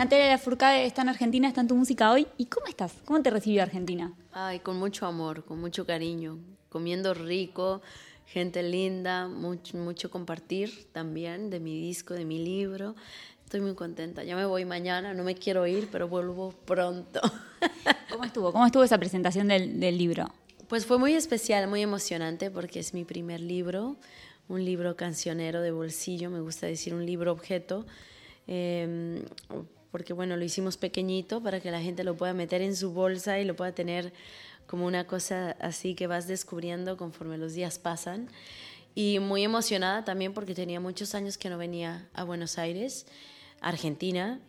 Natalia Lafourcade está en Argentina, está en tu música hoy. ¿Y cómo estás? ¿Cómo te recibió Argentina? Ay, con mucho amor, con mucho cariño, comiendo rico, gente linda, mucho, mucho compartir también de mi disco, de mi libro. Estoy muy contenta. Ya me voy mañana, no me quiero ir, pero vuelvo pronto. ¿Cómo estuvo? ¿Cómo estuvo esa presentación del, del libro? Pues fue muy especial, muy emocionante porque es mi primer libro, un libro cancionero de bolsillo, me gusta decir un libro objeto, eh, porque bueno, lo hicimos pequeñito para que la gente lo pueda meter en su bolsa y lo pueda tener como una cosa así que vas descubriendo conforme los días pasan. Y muy emocionada también porque tenía muchos años que no venía a Buenos Aires, Argentina,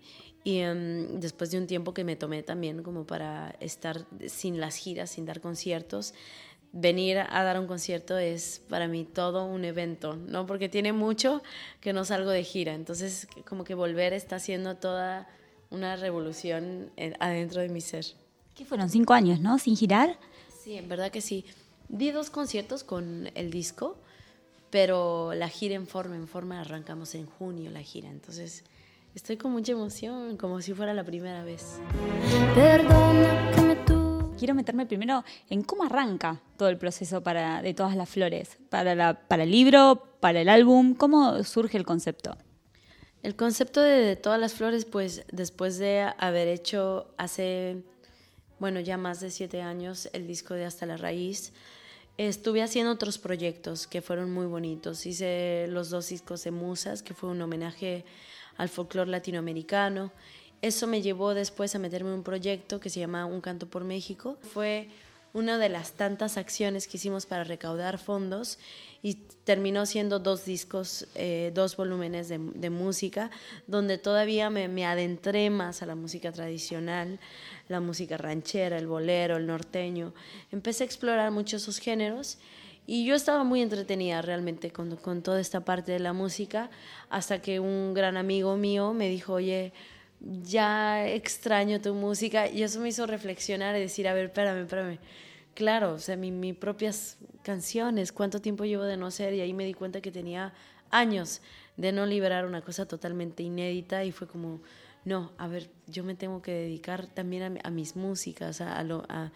y um, después de un tiempo que me tomé también como para estar sin las giras, sin dar conciertos, venir a dar un concierto es para mí todo un evento, ¿no? Porque tiene mucho que no salgo de gira, entonces como que volver está haciendo toda una revolución adentro de mi ser. ¿Qué fueron? ¿Cinco años, no? ¿Sin girar? Sí, en verdad que sí. Di dos conciertos con el disco, pero la gira en forma, en forma arrancamos en junio la gira, entonces Estoy con mucha emoción, como si fuera la primera vez. Perdóname tú. Quiero meterme primero en cómo arranca todo el proceso para, de todas las flores, para, la, para el libro, para el álbum, cómo surge el concepto. El concepto de, todas las flores, pues después de haber hecho hace, bueno, ya más de siete años el disco de Hasta la Raíz, estuve haciendo otros proyectos que fueron muy bonitos. Hice los dos discos de Musas, que fue un homenaje al folclore latinoamericano. Eso me llevó después a meterme en un proyecto que se llama Un Canto por México. Fue una de las tantas acciones que hicimos para recaudar fondos y terminó siendo dos discos, eh, dos volúmenes de, música, donde todavía me, me, adentré más a la música tradicional, la música ranchera, el bolero, el norteño. Empecé a explorar muchos esos géneros y yo estaba muy entretenida realmente con, con, toda esta parte de la música, hasta que un gran amigo mío me dijo, oye, ya extraño tu música, y eso me hizo reflexionar y decir, a ver, espérame, espérame. Claro, o sea, mis mi propias canciones, cuánto tiempo llevo de no hacer, y ahí me di cuenta que tenía años de no liberar una cosa totalmente inédita, y fue como, no, a ver, yo me tengo que dedicar también a, mis músicas, a, a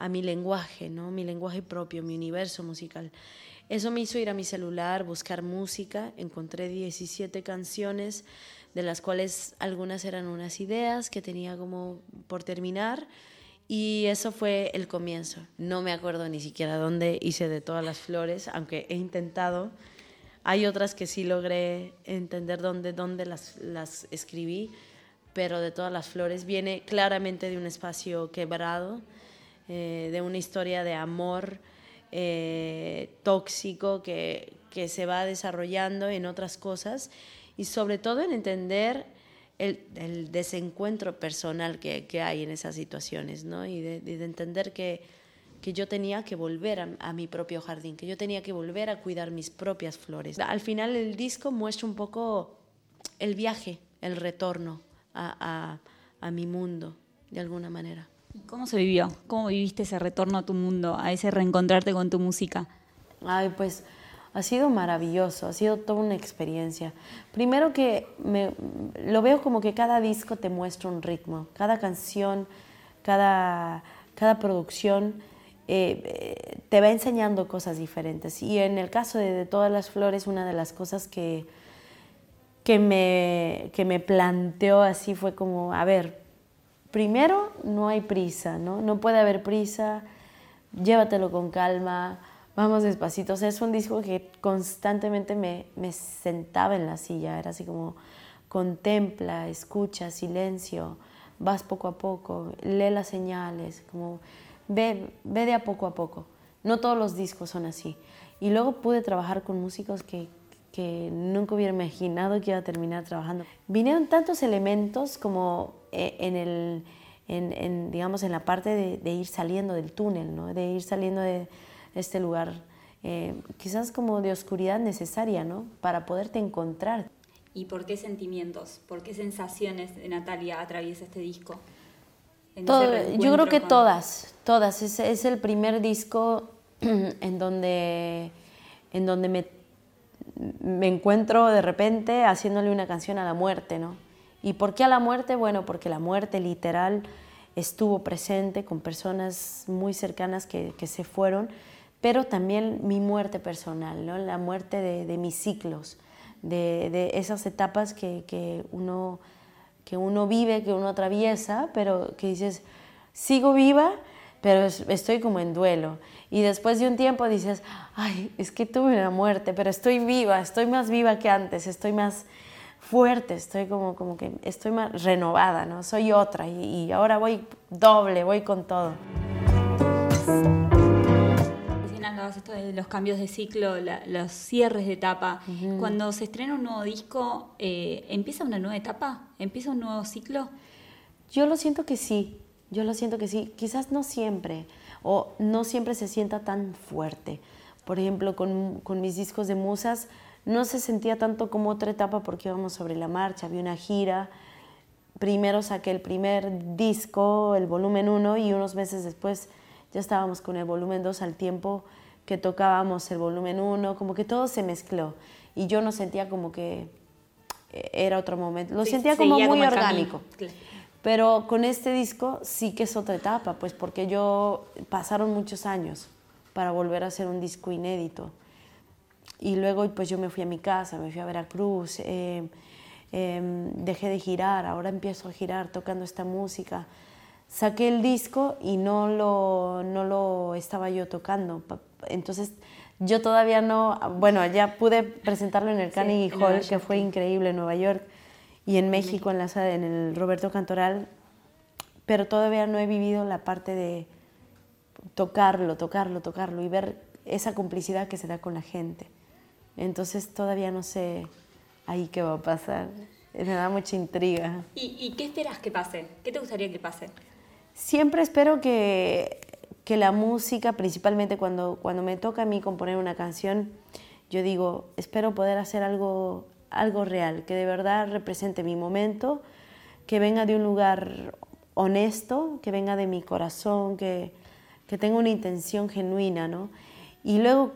a mi lenguaje, ¿no? mi lenguaje propio, mi universo musical. Eso me hizo ir a mi celular, buscar música, encontré 17 canciones, de las cuales algunas eran unas ideas que tenía como por terminar, y eso fue el comienzo. No me acuerdo ni siquiera dónde hice de todas las flores, aunque he intentado. Hay otras que sí logré entender dónde, dónde las, las escribí, pero de todas las flores viene claramente de un espacio quebrado, eh, de una historia de amor eh, tóxico que, que, se va desarrollando en otras cosas y sobre todo en entender el, desencuentro personal que, que, hay en esas situaciones ¿no? y de, de entender que, que yo tenía que volver a, mi propio jardín, que yo tenía que volver a cuidar mis propias flores. Al final el disco muestra un poco el viaje, el retorno a, a mi mundo, de alguna manera. ¿Cómo se vivió? ¿Cómo viviste ese retorno a tu mundo, a ese reencontrarte con tu música? Ay, pues ha sido maravilloso, ha sido toda una experiencia. Primero que me, lo veo como que cada disco te muestra un ritmo, cada canción, cada, cada producción eh, te va enseñando cosas diferentes. Y en el caso de, de, Todas las Flores, una de las cosas que, que, me, que me planteó así fue como, a ver, primero, no hay prisa, ¿no? No puede haber prisa, llévatelo con calma, vamos despacito. O sea, es un disco que constantemente me, me sentaba en la silla, era así como contempla, escucha, silencio, vas poco a poco, lee las señales, como ve, ve de a poco a poco. No todos los discos son así. Y luego pude trabajar con músicos que, que nunca hubiera imaginado que iba a terminar trabajando. Vinieron tantos elementos como eh, en, el, en, en, digamos, en la parte de, de, ir saliendo del túnel, ¿no? de ir saliendo de este lugar, eh, quizás como de oscuridad necesaria ¿no? para poderte encontrar. ¿Y por qué sentimientos, por qué sensaciones de Natalia atraviesa este disco? Todo, yo creo que con... todas, todas. Es, es el primer disco en donde, en donde me, me encuentro de repente haciéndole una canción a la muerte, ¿no? ¿Y por qué a la muerte? Bueno, porque la muerte literal estuvo presente con personas muy cercanas que, que se fueron, pero también mi muerte personal, ¿no? la muerte de, de mis ciclos, de, de esas etapas que, que, uno, que uno vive, que uno atraviesa, pero que dices, sigo viva, pero estoy como en duelo. Y después de un tiempo dices, ay, es que tuve una muerte, pero estoy viva, estoy más viva que antes, estoy más fuerte, estoy como, como que estoy más renovada, ¿no? Soy otra y, ahora voy doble, voy con todo. Esto de los cambios de ciclo, los cierres de etapa. Cuando se estrena un nuevo disco, eh, ¿empieza una nueva etapa? ¿Empieza un nuevo ciclo? Yo lo siento que sí, yo lo siento que sí. Quizás no siempre, o no siempre se sienta tan fuerte. Por ejemplo, con, con mis discos de musas, no se sentía tanto como otra etapa porque íbamos sobre la marcha, había una gira. Primero saqué el primer disco, el volumen 1, y unos meses después ya estábamos con el volumen 2 al tiempo que tocábamos el volumen 1, como que todo se mezcló. Y yo no sentía como que era otro momento, lo sentía como muy orgánico. Pero con este disco sí que es otra etapa, pues porque yo pasaron muchos años para volver a hacer un disco inédito. Y luego pues yo me fui a mi casa, me fui a Veracruz, eh, em, dejé de girar, ahora empiezo a girar tocando esta música. Saqué el disco y no lo, no lo estaba yo tocando. Entonces yo todavía no, bueno, ya pude presentarlo en el Carnegie Hall, que fue increíble en Nueva York, y en México, en, la, en el Roberto Cantoral, pero todavía no he vivido la parte de tocarlo, tocarlo, tocarlo y ver esa complicidad que se da con la gente. Entonces todavía no sé ahí qué va a pasar. Me da mucha intriga. ¿Y, qué esperas que pase? ¿Qué te gustaría que pase? Siempre espero que, que la música, principalmente cuando, cuando me toca a mí componer una canción, yo digo, espero poder hacer algo, algo real, que de verdad represente mi momento, que venga de un lugar honesto, que venga de mi corazón, que, que tenga una intención genuina, ¿no? Y luego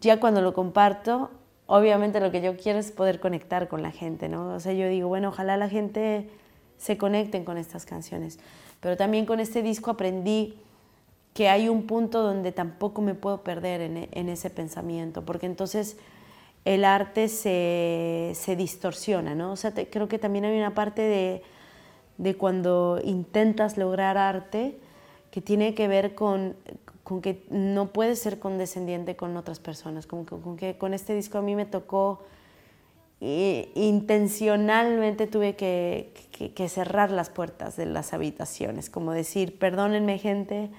ya cuando lo comparto, obviamente lo que yo quiero es poder conectar con la gente, ¿no? O sea, yo digo, bueno, ojalá la gente se conecten con estas canciones. Pero también con este disco aprendí que hay un punto donde tampoco me puedo perder en, ese pensamiento, porque entonces el arte se, distorsiona, ¿no? O sea, creo que también hay una parte de, de cuando intentas lograr arte que tiene que ver con, con que no puedes ser condescendiente con otras personas, como que, con que con este disco a mí me tocó e intencionalmente tuve que, que, cerrar las puertas de las habitaciones, como decir, perdónenme gente,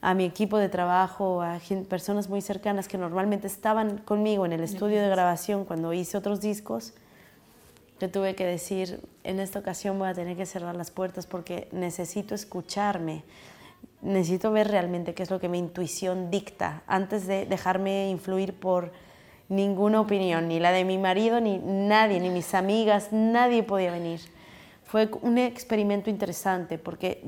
a mi equipo de trabajo, a personas muy cercanas que normalmente estaban conmigo en el estudio de grabación cuando hice otros discos, yo tuve que decir, en esta ocasión voy a tener que cerrar las puertas porque necesito escucharme necesito ver realmente qué es lo que mi intuición dicta antes de dejarme influir por ninguna opinión, ni la de mi marido, ni nadie, ni mis amigas, nadie podía venir. Fue un experimento interesante porque,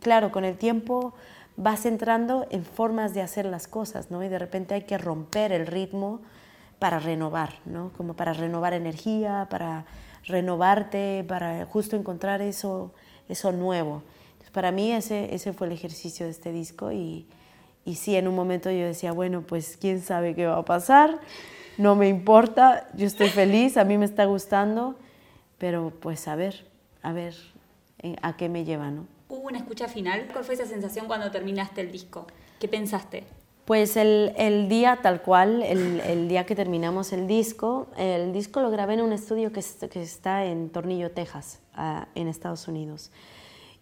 claro, con el tiempo vas entrando en formas de hacer las cosas, ¿no? Y de repente hay que romper el ritmo para renovar, ¿no? Como para renovar energía, para renovarte, para justo encontrar eso, eso nuevo para mí ese, ese fue el ejercicio de este disco y, y sí, en un momento yo decía, bueno, pues quién sabe qué va a pasar, no me importa, yo estoy feliz, a mí me está gustando, pero pues a ver, a ver eh, a qué me lleva, ¿no? ¿Hubo una escucha final? ¿Cuál fue esa sensación cuando terminaste el disco? ¿Qué pensaste? Pues el, día tal cual, el, día que terminamos el disco, el disco lo grabé en un estudio que, está en Tornillo, Texas, ah, en Estados Unidos.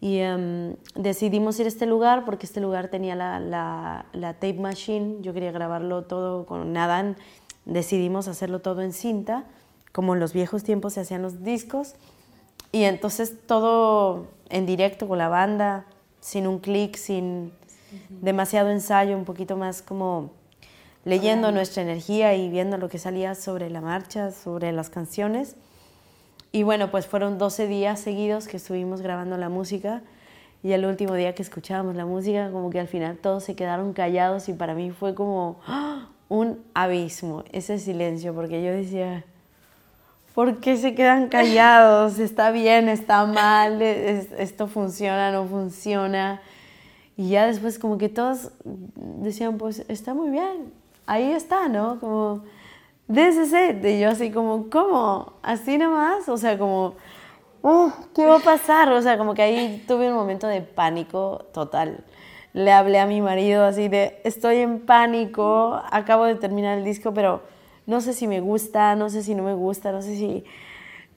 Y em, decidimos ir a este lugar porque este lugar tenía la, la, tape machine, yo quería grabarlo todo con Nadan, decidimos hacerlo todo en cinta, como en los viejos tiempos se hacían los discos, y entonces todo en directo con la banda, sin un clic, sin demasiado ensayo, un poquito más como leyendo nuestra energía y viendo lo que salía sobre la marcha, sobre las canciones. Y bueno, pues fueron 12 días seguidos que estuvimos grabando la música y el último día que escuchábamos la música, como que al final todos se quedaron callados y para mí fue como ¡ah! un abismo ese silencio, porque yo decía, ¿por qué se quedan callados? ¿Está bien? ¿Está mal? ¿Esto funciona? ¿No funciona? Y ya después como que todos decían, pues está muy bien, ahí está, ¿no? Como, this is it. Y yo así como, ¿cómo? ¿Así nomás? O sea, como, ¿qué va a pasar? O sea, como que ahí tuve un momento de pánico total. Le hablé a mi marido así de, estoy en pánico, acabo de terminar el disco, pero no sé si me gusta, no sé si no me gusta, no sé si...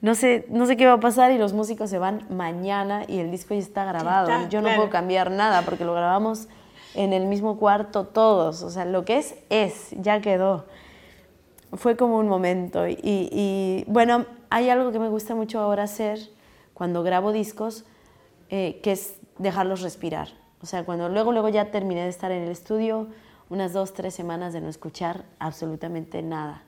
No sé, no sé qué va a pasar y los músicos se van mañana y el disco ya está grabado. Yo no puedo cambiar nada porque lo grabamos en el mismo cuarto todos. O sea, lo que es, es, ya quedó. Fue como un momento. Y, y bueno, hay algo que me gusta mucho ahora hacer cuando grabo discos, eh, que es dejarlos respirar. O sea, cuando luego, luego ya terminé de estar en el estudio, unas dos, tres semanas de no escuchar absolutamente nada.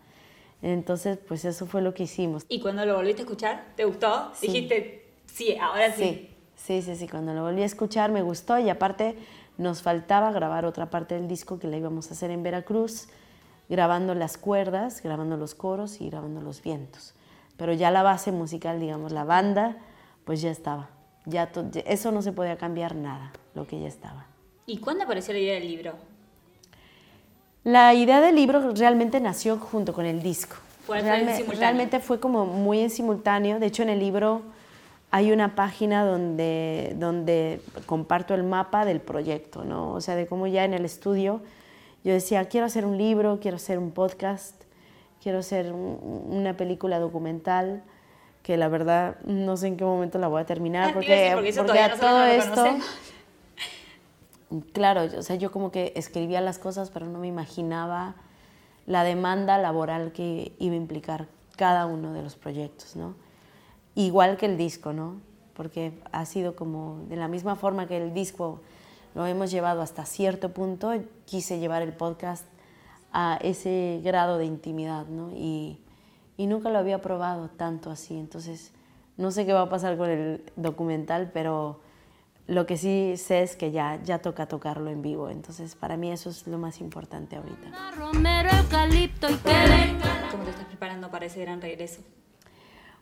Entonces, pues eso fue lo que hicimos. ¿Y cuando lo volviste a escuchar, te gustó? Dijiste, sí, ahora sí. Sí, sí, sí, cuando lo volví a escuchar me gustó y aparte nos faltaba grabar otra parte del disco que la íbamos a hacer en Veracruz, grabando las cuerdas, grabando los coros y grabando los vientos. Pero ya la base musical, digamos, la banda, pues ya estaba. Ya eso no se podía cambiar nada, lo que ya estaba. ¿Y cuándo apareció la idea del libro? La idea del libro realmente nació junto con el disco. Fue realmente fue como muy en simultáneo. De hecho, en el libro hay una página donde, donde comparto el mapa del proyecto, ¿no? O sea, de cómo ya en el estudio yo decía, quiero hacer un libro, quiero hacer un podcast, quiero hacer una película documental que la verdad no sé en qué momento la voy a terminar, porque, porque, a todo esto... Claro, o sea, yo como que escribía las cosas, pero no me imaginaba la demanda laboral que iba a implicar cada uno de los proyectos, ¿no? Igual que el disco, ¿no? Porque ha sido como de la misma forma que el disco lo hemos llevado hasta cierto punto, quise llevar el podcast a ese grado de intimidad, ¿no? Y, y nunca lo había probado tanto así. Entonces, no sé qué va a pasar con el documental, pero lo que sí sé es que ya, ya toca tocarlo en vivo. Entonces, para mí eso es lo más importante ahorita. ¿Cómo te estás preparando para ese gran regreso?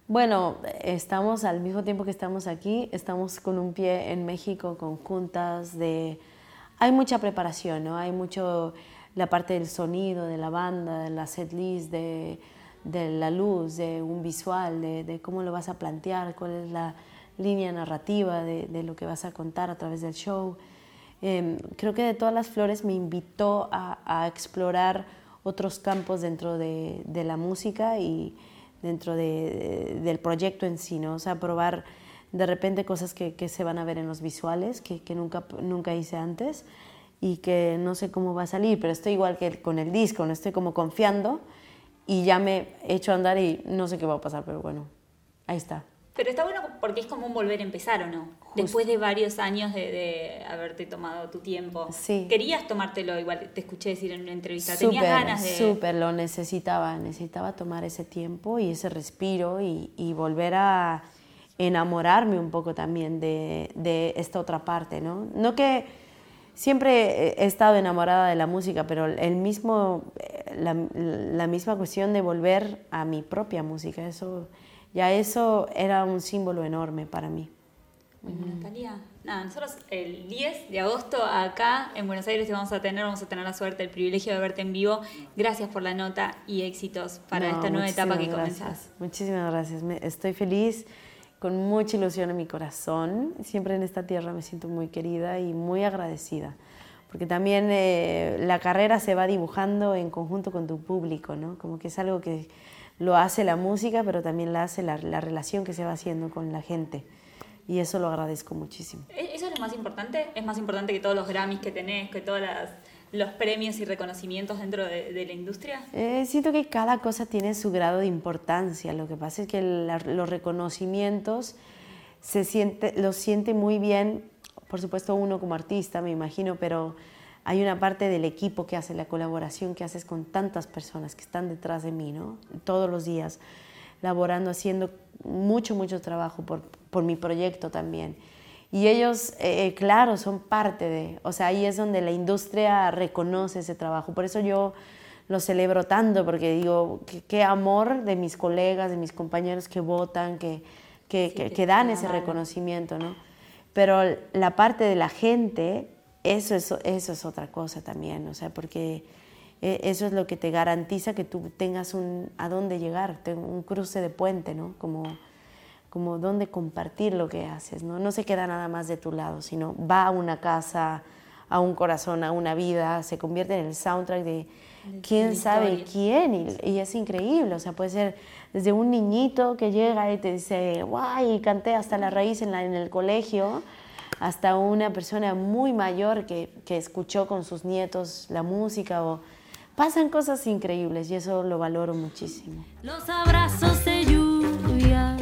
Bueno, estamos al mismo tiempo que estamos aquí, estamos con un pie en México con juntas de... Hay mucha preparación, ¿no? Hay mucho la parte del sonido, de la banda, de la set list, de de la luz, de un visual, de, cómo lo vas a plantear, cuál es la línea narrativa de, lo que vas a contar a través del show. Em, creo que de todas las flores me invitó a, explorar otros campos dentro de, la música y dentro del proyecto en sí, ¿no? o sea, probar de repente cosas que, se van a ver en los visuales, que, que, nunca, nunca hice antes y que no sé cómo va a salir, pero estoy igual que con el disco, no estoy como confiando y ya me he hecho andar y no sé qué va a pasar, pero bueno, ahí está. Pero está bueno porque es como un volver a empezar, ¿o no? Después de varios años de, haberte tomado tu tiempo. Sí. ¿Querías tomártelo? Igual te escuché decir en una entrevista. ¿Tenías ganas de...? Súper, lo necesitaba. Necesitaba tomar ese tiempo y ese respiro y, y volver a enamorarme un poco también de, de esta otra parte, ¿no? No que siempre he estado enamorada de la música, pero el mismo, la, la, misma cuestión de volver a mi propia música, eso, ya eso era un símbolo enorme para mí. Bueno, Natalia, nada, nosotros el 10 de agosto acá en Buenos Aires te vamos a tener, vamos a tener la suerte, el privilegio de verte en vivo. Gracias por la nota y éxitos para esta nueva etapa que comenzás. Muchísimas gracias, estoy feliz con mucha ilusión en mi corazón. Siempre en esta tierra me siento muy querida y muy agradecida, porque también eh, la carrera se va dibujando en conjunto con tu público, ¿no? Como que es algo que lo hace la música, pero también la hace la, la relación que se va haciendo con la gente. Y eso lo agradezco muchísimo. ¿E-, ¿Eso es lo más importante? ¿Es más importante que todos los Grammys que tenés, que todas las los premios y reconocimientos dentro de, la industria? Eh, siento que cada cosa tiene su grado de importancia. Lo que pasa es que los reconocimientos se siente, los siente muy bien, por supuesto uno como artista, me imagino, pero hay una parte del equipo que hace la colaboración que haces con tantas personas que están detrás de mí, ¿no? Todos los días, laborando, haciendo mucho, mucho trabajo por, por mi proyecto también. Y ellos, eh, claro, son parte de, o sea, ahí es donde la industria reconoce ese trabajo. Por eso yo lo celebro tanto porque digo, qué amor de mis colegas, de mis compañeros que votan, que, que, que, dan ese reconocimiento, ¿no? Pero la parte de la gente, eso es, eso es otra cosa también, o sea, porque e, eso es lo que te garantiza que tú tengas un, a dónde llegar, un cruce de puente, ¿no? Como, como dónde compartir lo que haces, ¿no? No se queda nada más de tu lado, sino va a una casa, a un corazón, a una vida, se convierte en el soundtrack de quién sabe quién y, es increíble, o sea, puede ser desde un niñito que llega y te dice, guay, canté hasta la raíz en, en el colegio, hasta una persona muy mayor que, que, escuchó con sus nietos la música o pasan cosas increíbles y eso lo valoro muchísimo. Los abrazos de lluvia